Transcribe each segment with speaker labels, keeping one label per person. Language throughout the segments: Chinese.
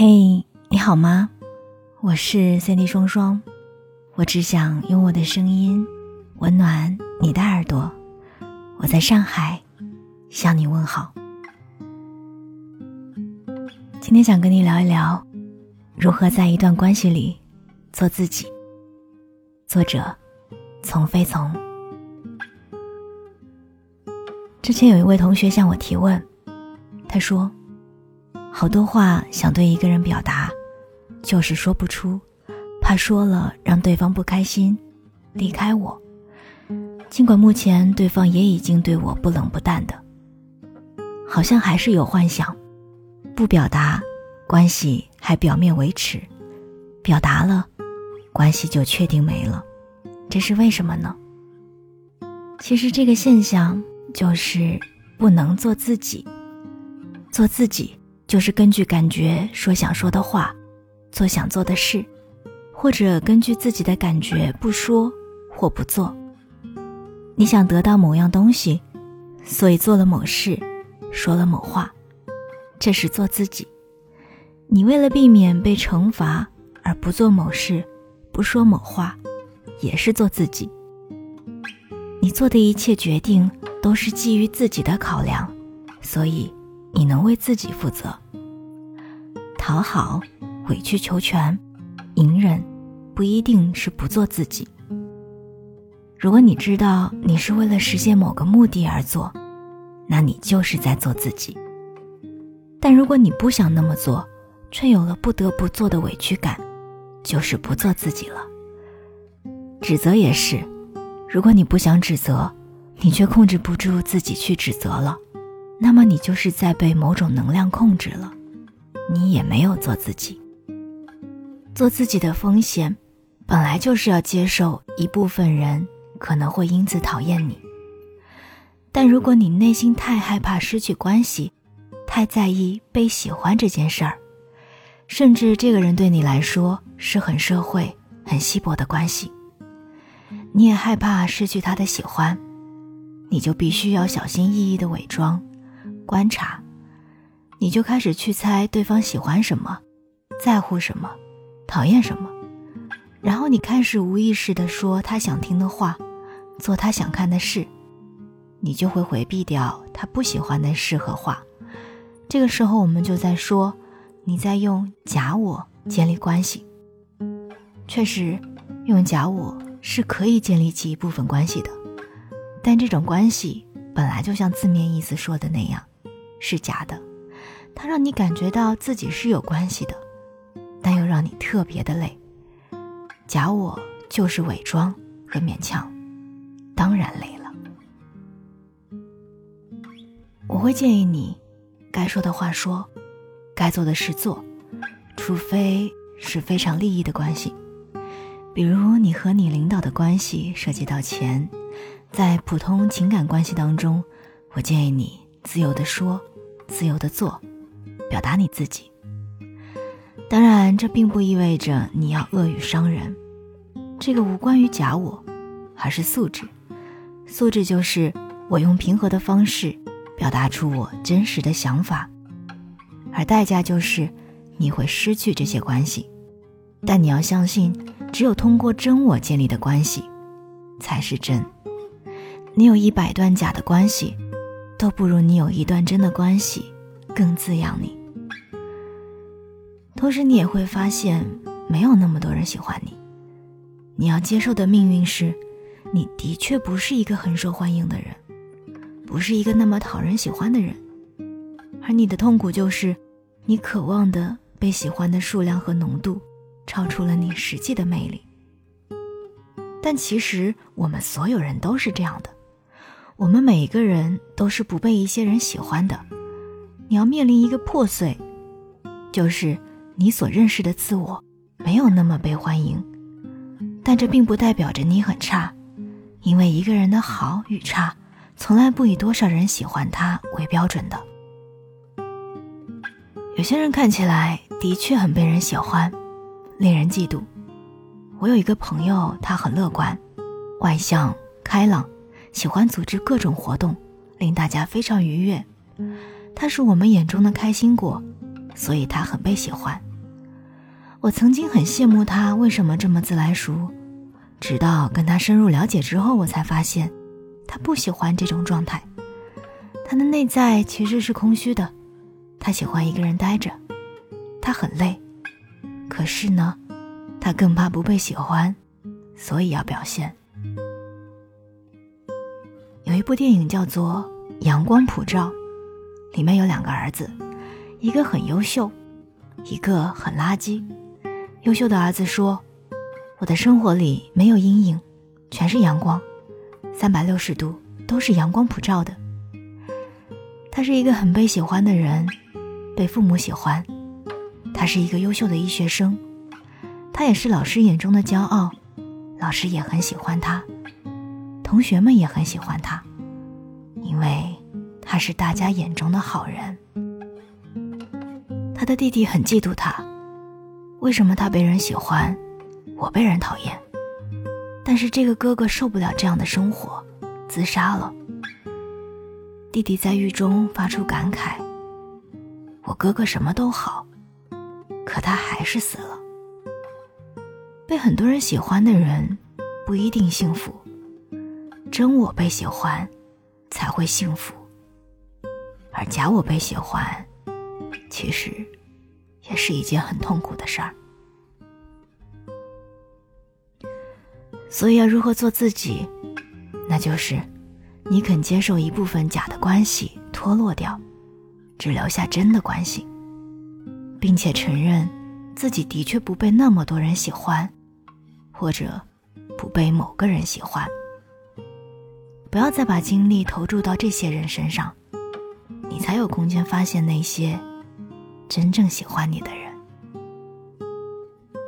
Speaker 1: 嘿，你好吗？我是三 D 双双，我只想用我的声音温暖你的耳朵。我在上海向你问好。今天想跟你聊一聊，如何在一段关系里做自己。作者：从非从。之前有一位同学向我提问，他说。好多话想对一个人表达，就是说不出，怕说了让对方不开心，离开我。尽管目前对方也已经对我不冷不淡的，好像还是有幻想，不表达，关系还表面维持；表达了，关系就确定没了。这是为什么呢？其实这个现象就是不能做自己，做自己。就是根据感觉说想说的话，做想做的事，或者根据自己的感觉不说或不做。你想得到某样东西，所以做了某事，说了某话，这是做自己。你为了避免被惩罚而不做某事，不说某话，也是做自己。你做的一切决定都是基于自己的考量，所以。你能为自己负责。讨好、委曲求全、隐忍，不一定是不做自己。如果你知道你是为了实现某个目的而做，那你就是在做自己。但如果你不想那么做，却有了不得不做的委屈感，就是不做自己了。指责也是，如果你不想指责，你却控制不住自己去指责了。那么你就是在被某种能量控制了，你也没有做自己。做自己的风险，本来就是要接受一部分人可能会因此讨厌你。但如果你内心太害怕失去关系，太在意被喜欢这件事儿，甚至这个人对你来说是很社会、很稀薄的关系，你也害怕失去他的喜欢，你就必须要小心翼翼的伪装。观察，你就开始去猜对方喜欢什么，在乎什么，讨厌什么，然后你开始无意识的说他想听的话，做他想看的事，你就会回避掉他不喜欢的事和话。这个时候，我们就在说你在用假我建立关系。确实，用假我是可以建立起一部分关系的，但这种关系本来就像字面意思说的那样。是假的，它让你感觉到自己是有关系的，但又让你特别的累。假我就是伪装和勉强，当然累了。我会建议你，该说的话说，该做的事做，除非是非常利益的关系，比如你和你领导的关系涉及到钱，在普通情感关系当中，我建议你。自由的说，自由的做，表达你自己。当然，这并不意味着你要恶语伤人，这个无关于假我，而是素质。素质就是我用平和的方式表达出我真实的想法，而代价就是你会失去这些关系。但你要相信，只有通过真我建立的关系，才是真。你有一百段假的关系。都不如你有一段真的关系更滋养你。同时，你也会发现没有那么多人喜欢你。你要接受的命运是，你的确不是一个很受欢迎的人，不是一个那么讨人喜欢的人。而你的痛苦就是，你渴望的被喜欢的数量和浓度超出了你实际的魅力。但其实我们所有人都是这样的。我们每一个人都是不被一些人喜欢的，你要面临一个破碎，就是你所认识的自我没有那么被欢迎，但这并不代表着你很差，因为一个人的好与差，从来不以多少人喜欢他为标准的。有些人看起来的确很被人喜欢，令人嫉妒。我有一个朋友，他很乐观、外向、开朗。喜欢组织各种活动，令大家非常愉悦。他是我们眼中的开心果，所以他很被喜欢。我曾经很羡慕他为什么这么自来熟，直到跟他深入了解之后，我才发现，他不喜欢这种状态。他的内在其实是空虚的，他喜欢一个人待着，他很累，可是呢，他更怕不被喜欢，所以要表现。一部电影叫做《阳光普照》，里面有两个儿子，一个很优秀，一个很垃圾。优秀的儿子说：“我的生活里没有阴影，全是阳光，三百六十度都是阳光普照的。”他是一个很被喜欢的人，被父母喜欢。他是一个优秀的医学生，他也是老师眼中的骄傲，老师也很喜欢他，同学们也很喜欢他，因为他是大家眼中的好人。他的弟弟很嫉妒他。为什么他被人喜欢，我被人讨厌？但是这个哥哥受不了这样的生活，自杀了。弟弟在狱中发出感慨：“我哥哥什么都好，可他还是死了。”被很多人喜欢的人不一定幸福，真我被喜欢才会幸福，而假我被喜欢，其实。也是一件很痛苦的事儿，所以要如何做自己？那就是你肯接受一部分假的关系脱落掉，只留下真的关系，并且承认自己的确不被那么多人喜欢，或者不被某个人喜欢。不要再把精力投注到这些人身上，你才有空间发现那些。真正喜欢你的人，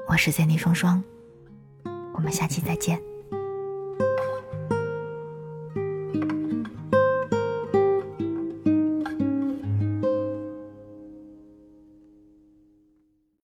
Speaker 1: 我是 Zenny 双双，我们下期再见。